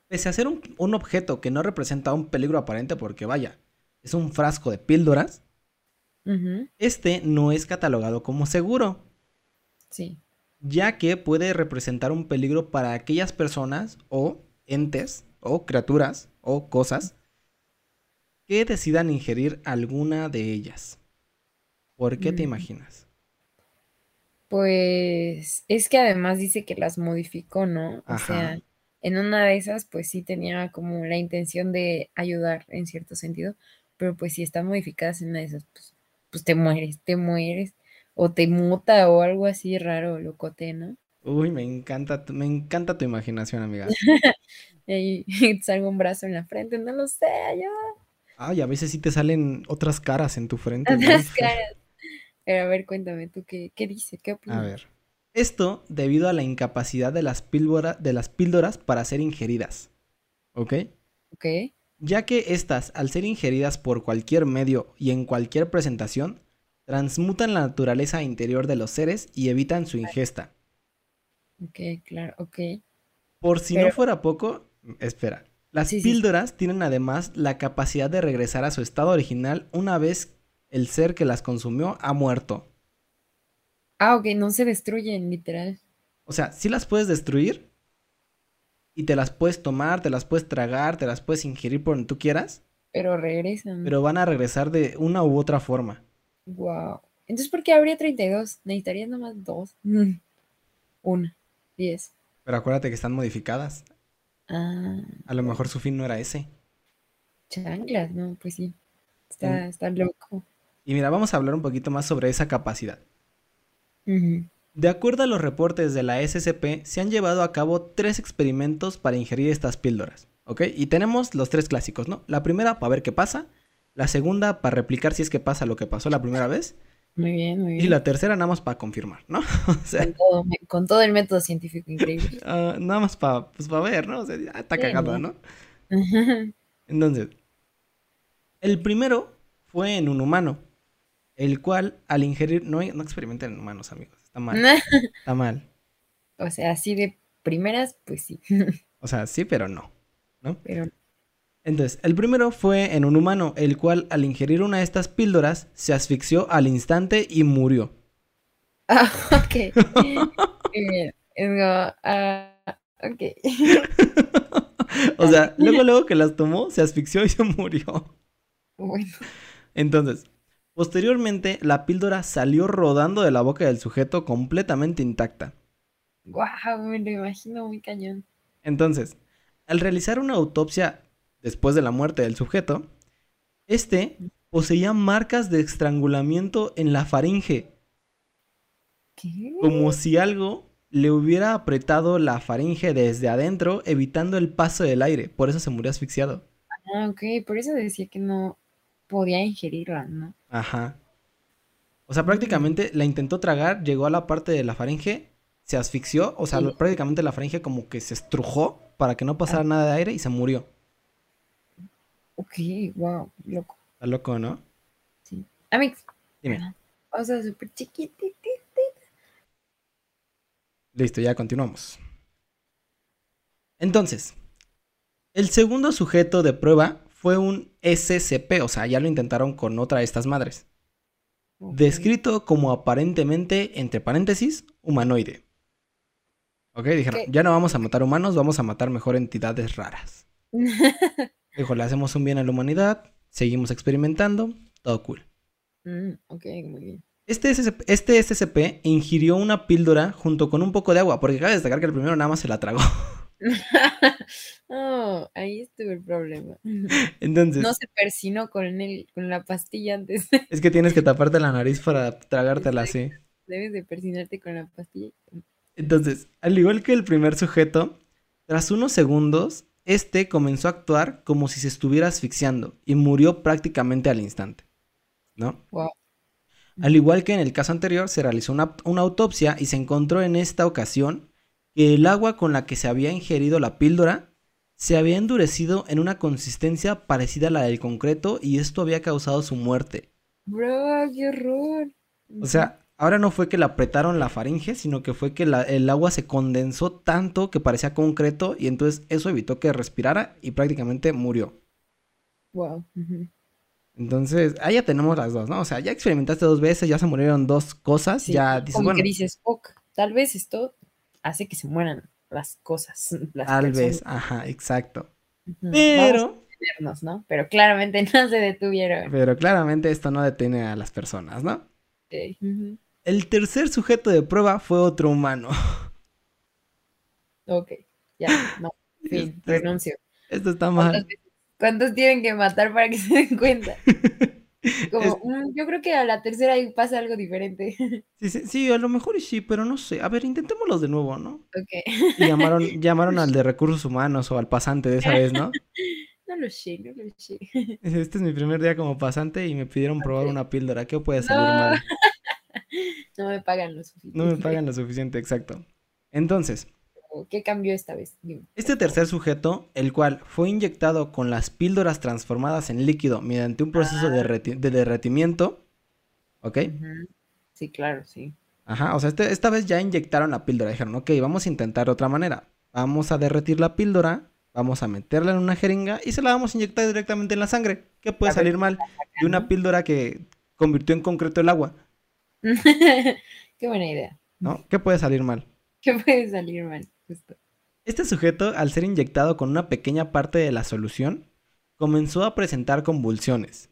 pese a ser un, un objeto que no representa un peligro aparente porque vaya, es un frasco de píldoras, este no es catalogado como seguro, Sí. ya que puede representar un peligro para aquellas personas o entes o criaturas o cosas que decidan ingerir alguna de ellas. ¿Por qué te Mm. imaginas? Pues es que además dice que las modificó, ¿no? O sea, en una de esas, pues sí tenía como la intención de ayudar en cierto sentido, pero pues si están modificadas en una de esas, pues, pues te mueres, te mueres, o te muta o algo así raro, locote, ¿no? Uy, me encanta, me encanta tu imaginación, amiga. y salga un brazo en la frente, no lo sé, yo. Ay, a veces sí te salen otras caras en tu frente. Otras caras. Pero a ver, cuéntame tú, ¿qué, qué dice? ¿Qué opinas? A ver. Esto debido a la incapacidad de las, de las píldoras para ser ingeridas. ¿Ok? Ok. Ya que estas, al ser ingeridas por cualquier medio y en cualquier presentación, transmutan la naturaleza interior de los seres y evitan su ingesta. Ok, claro, ok. Por si no fuera poco, espera. Las píldoras tienen además la capacidad de regresar a su estado original una vez el ser que las consumió ha muerto. Ah, ok, no se destruyen, literal. O sea, sí las puedes destruir y te las puedes tomar, te las puedes tragar, te las puedes ingerir por donde tú quieras. Pero regresan. Pero van a regresar de una u otra forma. Wow. Entonces, ¿por qué habría 32? Necesitarías nomás dos. Una. Diez. Pero acuérdate que están modificadas. Ah. A lo mejor su fin no era ese. Chanclas, no, pues sí. Está, está loco. Y mira, vamos a hablar un poquito más sobre esa capacidad. De acuerdo a los reportes de la SCP, se han llevado a cabo tres experimentos para ingerir estas píldoras. ¿Ok? Y tenemos los tres clásicos, ¿no? La primera para ver qué pasa. La segunda para replicar si es que pasa lo que pasó la primera vez. Muy bien, muy bien. Y la tercera nada más para confirmar, ¿no? con, todo, el método científico increíble. Ah, nada más para pues, ver, ¿no? O sea, está cagado, ¿no? Entonces, el primero fue en un humano, el cual al ingerir, no, no experimenten en humanos, amigos, está mal. está mal. O sea, así de primeras, pues sí. o sea, sí, pero no, ¿no? Pero entonces, el primero fue en un humano, el cual al ingerir una de estas píldoras se asfixió al instante y murió. Ah, ok. Ah, ok. o sea, luego, luego que las tomó, se asfixió y se murió. Bueno. Entonces, posteriormente, la píldora salió rodando de la boca del sujeto completamente intacta. Guau, me lo imagino muy cañón. Entonces, al realizar una autopsia después de la muerte del sujeto, este poseía marcas de estrangulamiento en la faringe. ¿Qué? Como si algo le hubiera apretado la faringe desde adentro, evitando el paso del aire. Por eso se murió asfixiado. Ah, ok. Por eso decía que no podía ingerirla, ¿no? Ajá. O sea, prácticamente la intentó tragar, llegó a la parte de la faringe, se asfixió, o sea, prácticamente la faringe como que se estrujó para que no pasara ah. nada de aire y se murió. Ok, wow, loco. Está loco, ¿no? Sí. Amix. Dime. O sea, súper chiquitita. Listo, ya continuamos. Entonces, el segundo sujeto de prueba fue un SCP, o sea, ya lo intentaron con otra de estas madres. Descrito como aparentemente, entre paréntesis, humanoide. Ok, dijeron, ya no vamos a matar humanos, vamos a matar mejor entidades raras. Dijo, le hacemos un bien a la humanidad, seguimos experimentando, todo cool. Mm, ok, muy bien. Este SCP, este SCP ingirió una píldora junto con un poco de agua, porque cabe destacar que el primero nada más se la tragó. oh, ahí estuvo el problema. Entonces. No se persinó con, el, con la pastilla antes. es que tienes que taparte la nariz para tragártela así. Debes de persinarte con la pastilla. Entonces, al igual que el primer sujeto, tras unos segundos, este comenzó a actuar como si se estuviera asfixiando y murió prácticamente al instante. ¿No? Al igual que en el caso anterior, se realizó una, autopsia y se encontró en esta ocasión que el agua con la que se había ingerido la píldora se había endurecido en una consistencia parecida a la del concreto y esto había causado su muerte. Bro, qué horror. O sea, Ahora no fue que le apretaron la faringe, sino que fue que el agua se condensó tanto que parecía concreto y entonces eso evitó que respirara y prácticamente murió. Wow. Entonces, ahí ya tenemos las dos, ¿no? O sea, ya experimentaste dos veces, ya se murieron dos cosas, ya dices, como que dices, ok, tal vez esto hace que se mueran las cosas. tal vez, ajá, exacto. Pero... ¿no? Pero claramente no se detuvieron. Pero claramente esto no detiene a las personas, ¿no? El tercer sujeto de prueba fue otro humano. Ok, ya, no. Fin, Esto- renuncio. Esto está ¿Cuántas mal. ¿Cuántos tienen que matar para que se den cuenta? Como, Es- "Mm, yo creo que a la tercera pasa algo diferente. sí, sí, sí, a lo mejor y sí, pero no sé. A ver, intentémoslo de nuevo, ¿no? ok. Y llamaron, llamaron al de recursos humanos o al pasante de esa vez, ¿no? No lo sé, no lo sé. Este es mi primer día como pasante y me pidieron probar una píldora. ¿Qué puede salir No. mal? No me pagan lo suficiente. No me pagan lo suficiente, exacto. Entonces, ¿Qué cambió esta vez? Dime. este tercer sujeto, el cual fue inyectado con las píldoras transformadas en líquido mediante un proceso de, derreti- de derretimiento, ¿ok? Sí, claro, sí. Ajá, o sea, este- esta vez ya inyectaron la píldora. Dijeron, ok, vamos a intentar de otra manera. Vamos a derretir la píldora, vamos a meterla en una jeringa y se la vamos a inyectar directamente en la sangre. ¿Qué puede A ver, salir mal de una píldora que convirtió en concreto el agua? Qué buena idea. ¿No? ¿Qué puede salir mal? ¿Qué puede salir mal? Justo. Este sujeto, al ser inyectado con una pequeña parte de la solución, comenzó a presentar convulsiones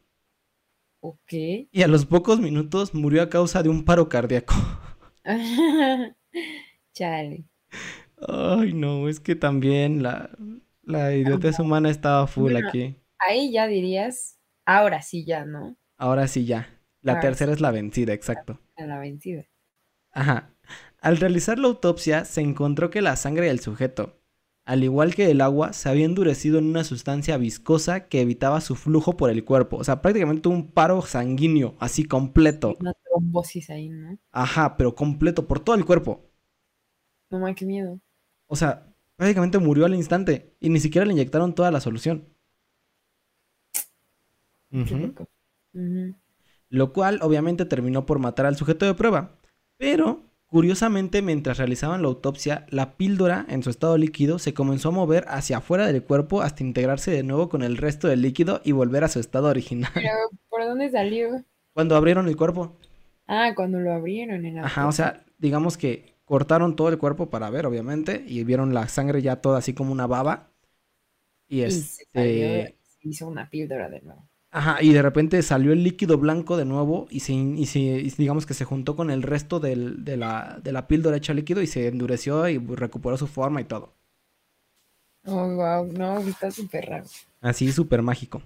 Ok. y a los pocos minutos murió a causa de un paro cardíaco. Chale. Ay, no, es que también la, la idiotez humana estaba full Bueno. aquí. Ahí ya dirías, ahora sí ya, ¿no? Ahora sí ya. La Ahora tercera es la vencida, exacto. A la vencida. Ajá. Al realizar la autopsia se encontró que la sangre del sujeto, al igual que el agua, se había endurecido en una sustancia viscosa que evitaba su flujo por el cuerpo. O sea, prácticamente un paro sanguíneo, así completo. Una trombosis ahí, ¿no? Ajá, pero completo, por todo el cuerpo. No mames, qué miedo. O sea, prácticamente murió al instante y ni siquiera le inyectaron toda la solución. Ujú. Lo cual obviamente terminó por matar al sujeto de prueba. Pero, curiosamente, mientras realizaban la autopsia, la píldora en su estado líquido se comenzó a mover hacia afuera del cuerpo hasta integrarse de nuevo con el resto del líquido y volver a su estado original. Pero, ¿por dónde salió? Cuando abrieron el cuerpo. Ah, cuando lo abrieron en la Ajá, o sea, digamos que cortaron todo el cuerpo para ver, obviamente, y vieron la sangre ya toda así como una baba. Y Y se salió, este... se hizo una píldora de nuevo. Ajá, y de repente salió el líquido blanco de nuevo y, se, y, se- y digamos que se juntó con el resto del- de, la, de la píldora hecha líquido y se endureció y recuperó su forma y todo. Oh, wow, no, está súper raro. Así, súper mágico.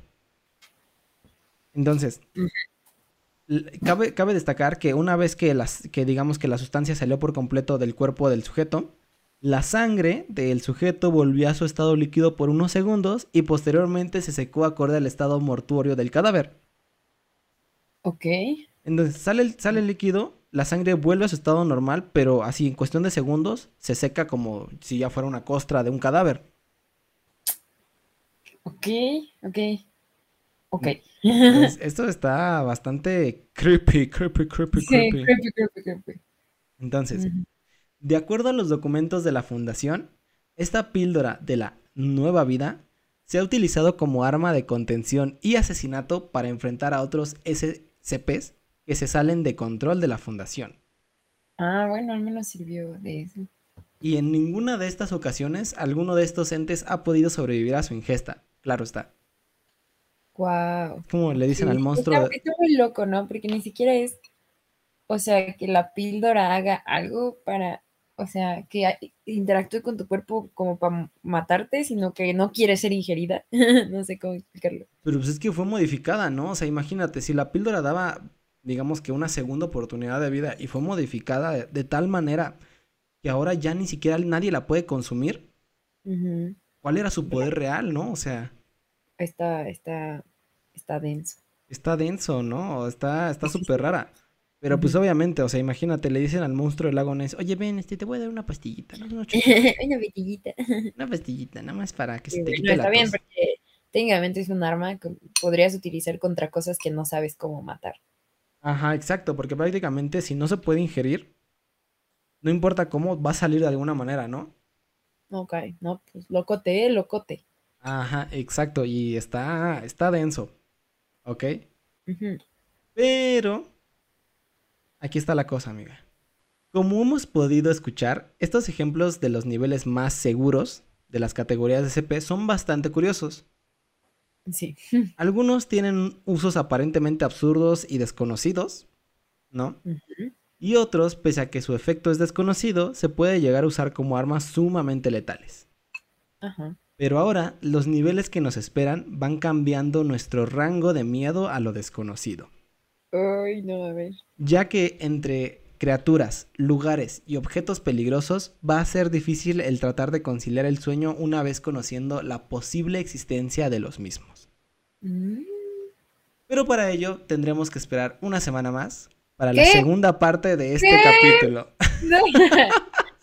Entonces, cabe, cabe destacar que una vez que, las, que digamos que la sustancia salió por completo del cuerpo del sujeto, la sangre del sujeto volvió a su estado líquido por unos segundos y posteriormente se secó acorde al estado mortuorio del cadáver. Ok. Entonces sale el, sale el líquido, la sangre vuelve a su estado normal, pero así en cuestión de segundos se seca como si ya fuera una costra de un cadáver. Ok, ok. Ok. Entonces, esto está bastante creepy, creepy, creepy, Sí, creepy. creepy, creepy, creepy. Entonces. De acuerdo a los documentos de la fundación, esta píldora de la nueva vida se ha utilizado como arma de contención y asesinato para enfrentar a otros SCPs que se salen de control de la fundación. Ah, bueno, al menos sirvió de eso. Y en ninguna de estas ocasiones alguno de estos entes ha podido sobrevivir a su ingesta. Claro está. Wow. Como le dicen al monstruo. Está, está muy loco, ¿no? Porque ni siquiera es, o sea, que la píldora haga algo para, o sea, que interactúe con tu cuerpo como para matarte, sino que no quiere ser ingerida. No sé cómo explicarlo. Pero pues es que fue modificada, ¿no? O sea, imagínate, si la píldora daba, digamos que una segunda oportunidad de vida y fue modificada de, de tal manera que ahora ya ni siquiera nadie la puede consumir. ¿cuál era su poder real, no? O sea, Está, está, está denso. está denso, ¿no? Está está súper rara. Pero pues obviamente, o sea, imagínate, le dicen al monstruo del lago Ness, oye, ven, este, te voy a dar una pastillita, ¿no? Una, chupita, Una vitillita. una pastillita, nada más para que se Sí, no, está bien, tos". porque técnicamente es un arma que podrías utilizar contra cosas que no sabes cómo matar. Ajá, exacto, porque prácticamente si no se puede ingerir, no importa cómo, va a salir de alguna manera, ¿no? Ok, no, pues locote, eh, locote. Ajá, exacto, y está, está denso, ¿ok? Pero, aquí está la cosa, amiga. Como hemos podido escuchar, estos ejemplos de los niveles más seguros de las categorías de CP son bastante curiosos. Sí. Algunos tienen usos aparentemente absurdos y desconocidos, ¿no? Y otros, pese a que su efecto es desconocido, se puede llegar a usar como armas sumamente letales. Ajá. Pero ahora los niveles que nos esperan van cambiando nuestro rango de miedo a lo desconocido. Ay, no, a ver. Ya que entre criaturas, lugares y objetos peligrosos va a ser difícil el tratar de conciliar el sueño una vez conociendo la posible existencia de los mismos. Mm. Pero para ello tendremos que esperar una semana más para la segunda parte de este ¿Qué? capítulo. No.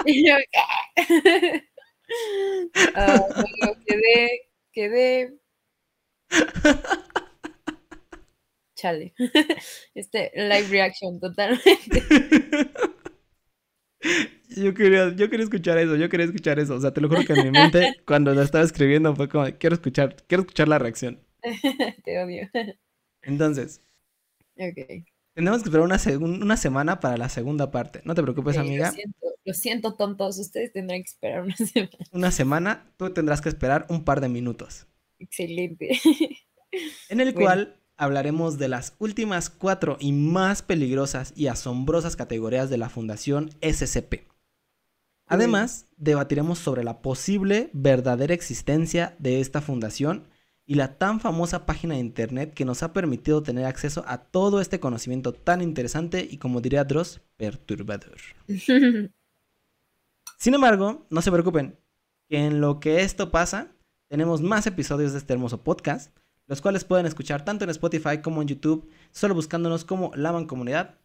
Yo, ¿qué? Bueno, quedé, quedé. Chale. Este live reaction totalmente. Yo quería, yo quería escuchar eso, yo quería escuchar eso. O sea, te lo juro que en mi mente, cuando lo estaba escribiendo, fue como, quiero escuchar, quiero escuchar la reacción. Te odio. Entonces, Ok. tenemos que esperar una, una semana para la segunda parte. No te preocupes, amiga. Lo siento, lo siento, tontos. Ustedes tendrán que esperar una semana. Una semana, tú tendrás que esperar un par de minutos. Excelente. En el Bueno. cual hablaremos de las últimas cuatro y más peligrosas y asombrosas categorías de la Fundación SCP. Además, debatiremos sobre la posible verdadera existencia de esta fundación y la tan famosa página de internet que nos ha permitido tener acceso a todo este conocimiento tan interesante y, como diría Dross, perturbador. Sin embargo, no se preocupen, que en lo que esto pasa, tenemos más episodios de este hermoso podcast, los cuales pueden escuchar tanto en Spotify como en YouTube, solo buscándonos como La Mancomunidad.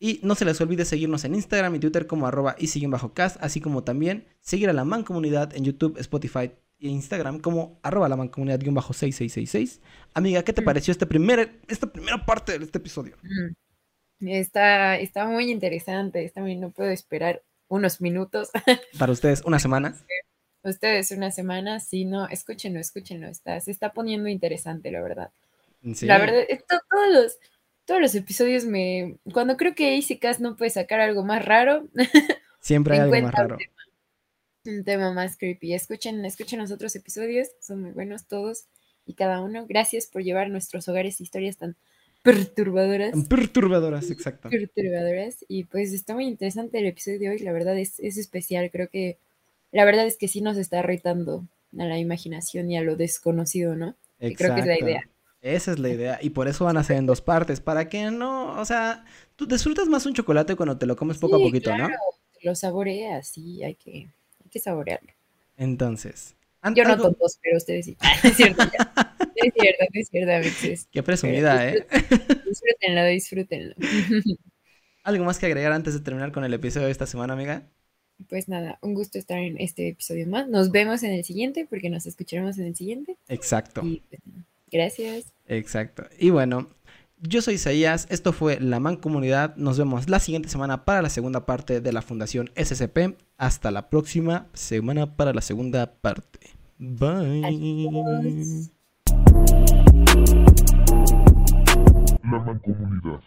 Y no se les olvide seguirnos en Instagram y Twitter como arroba y siguen bajo cast, así como también seguir a La Mancomunidad en YouTube, Spotify e Instagram como arroba la mancomunidad 6666. Amiga, ¿qué te Mm. pareció este primer, esta primera parte de este episodio? Mm. Está, está muy interesante. Está muy, no puedo esperar unos minutos. Para ustedes, una semana. Ustedes una semana, sí, no, escúchenlo, escúchenlo. Está, se está poniendo interesante, la verdad. Sí. La verdad, esto- todos los, todos los episodios me. Cuando creo que Easy Cast no puede sacar algo más raro, Siempre hay algo más encuentra un raro. un tema más creepy. Escuchen, escuchen los otros episodios, son muy buenos todos y cada uno. Gracias por llevar a nuestros hogares historias tan perturbadoras. Perturbadoras, exacto. perturbadoras. Y pues está muy interesante el episodio de hoy, la verdad es, es especial, creo que la verdad es que sí nos está retando a la imaginación y a lo desconocido, ¿no? Que creo que es la Exacto. idea. Esa es la idea. Y por eso van a ser en dos partes. Para que no, o sea, tú disfrutas más un chocolate cuando te lo comes poco a poquito, ¿no? Lo saboreas, sí, hay que, hay que saborearlo. Entonces. Yo no tontos, pero ustedes sí. Ah, es cierto, es cierto, es cierto, amixes. Qué presumida, ¿eh? Disfrútenlo, disfrútenlo. ¿Algo más que agregar antes de terminar con el episodio de esta semana, amiga? Pues nada, un gusto estar en este episodio más. Nos vemos en el siguiente, porque nos escucharemos en el siguiente. Exacto. Y pues, gracias. Exacto. Y bueno, yo soy Isaías, esto fue La Mancomunidad. Nos vemos la siguiente semana para la segunda parte de la Fundación SCP. Hasta la próxima semana para la segunda parte. Bye. Adiós. La Mancomunidad.